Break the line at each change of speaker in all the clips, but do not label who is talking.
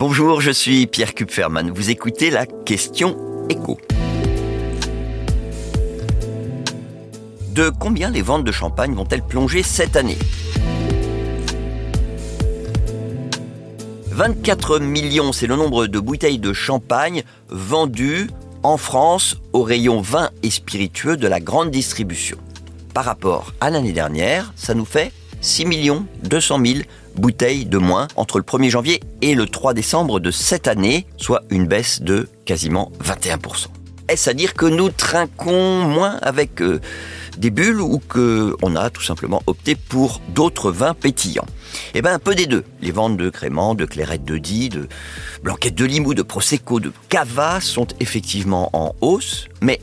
Bonjour, je suis Pierre Kupferman. Vous écoutez la question écho. De combien les ventes de champagne vont-elles plonger cette année? 24 millions, c'est le nombre de bouteilles de champagne vendues en France au rayon vin et spiritueux de la grande distribution. Par rapport à l'année dernière, ça nous fait 6 200 000 bouteilles de moins entre le 1er janvier et le 3 décembre de cette année, soit une baisse de quasiment 21%. Est-ce à dire que nous trinquons moins avec euh, des bulles ou qu'on a tout simplement opté pour d'autres vins pétillants? Eh bien un peu des deux. Les ventes de crémant, de clairette de Die, de blanquette de Limoux, de Prosecco, de Cava sont effectivement en hausse, mais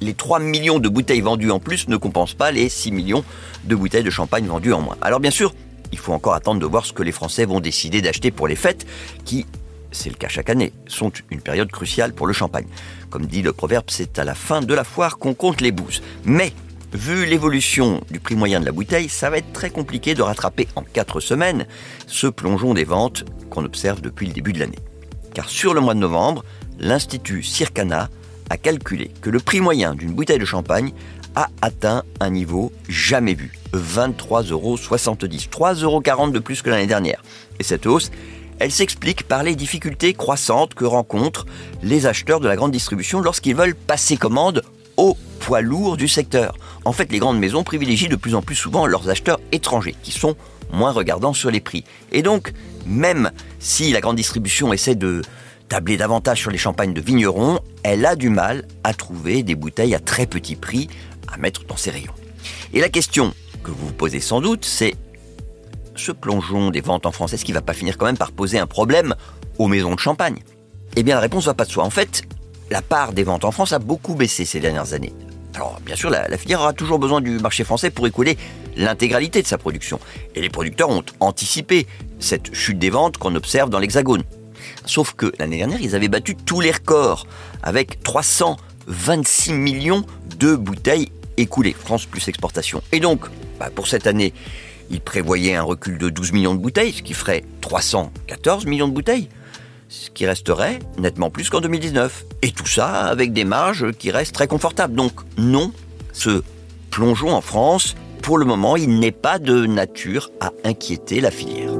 les 3 millions de bouteilles vendues en plus ne compensent pas les 6 millions de bouteilles de champagne vendues en moins. Alors bien sûr, il faut encore attendre de voir ce que les Français vont décider d'acheter pour les fêtes, qui, c'est le cas chaque année, sont une période cruciale pour le champagne. Comme dit le proverbe, c'est à la fin de la foire qu'on compte les bouses. Mais, vu l'évolution du prix moyen de la bouteille, ça va être très compliqué de rattraper en 4 semaines ce plongeon des ventes qu'on observe depuis le début de l'année. Car sur le mois de novembre, l'Institut Circana a calculé que le prix moyen d'une bouteille de champagne a atteint un niveau jamais vu. 23,70 euros. 3,40 euros de plus que l'année dernière. Et cette hausse, elle s'explique par les difficultés croissantes que rencontrent les acheteurs de la grande distribution lorsqu'ils veulent passer commande aux poids lourds du secteur. En fait, les grandes maisons privilégient de plus en plus souvent leurs acheteurs étrangers, qui sont moins regardants sur les prix. Et donc, même si la grande distribution essaie de tabler davantage sur les champagnes de vignerons, elle a du mal à trouver des bouteilles à très petit prix à mettre dans ses rayons. Et la question que vous vous posez sans doute, c'est ce plongeon des ventes en France, est-ce qu'il va pas finir quand même par poser un problème aux maisons de champagne? Eh bien la réponse va pas de soi. En fait, la part des ventes en France a beaucoup baissé ces dernières années. Alors bien sûr, la filière aura toujours besoin du marché français pour écouler l'intégralité de sa production. Et les producteurs ont anticipé cette chute des ventes qu'on observe dans l'Hexagone. Sauf que l'année dernière, ils avaient battu tous les records avec 326 millions de bouteilles écoulées, France plus exportation. Et donc, bah, pour cette année, ils prévoyaient un recul de 12 millions de bouteilles, ce qui ferait 314 millions de bouteilles, ce qui resterait nettement plus qu'en 2019. Et tout ça avec des marges qui restent très confortables. Donc non, ce plongeon en France, pour le moment, il n'est pas de nature à inquiéter la filière.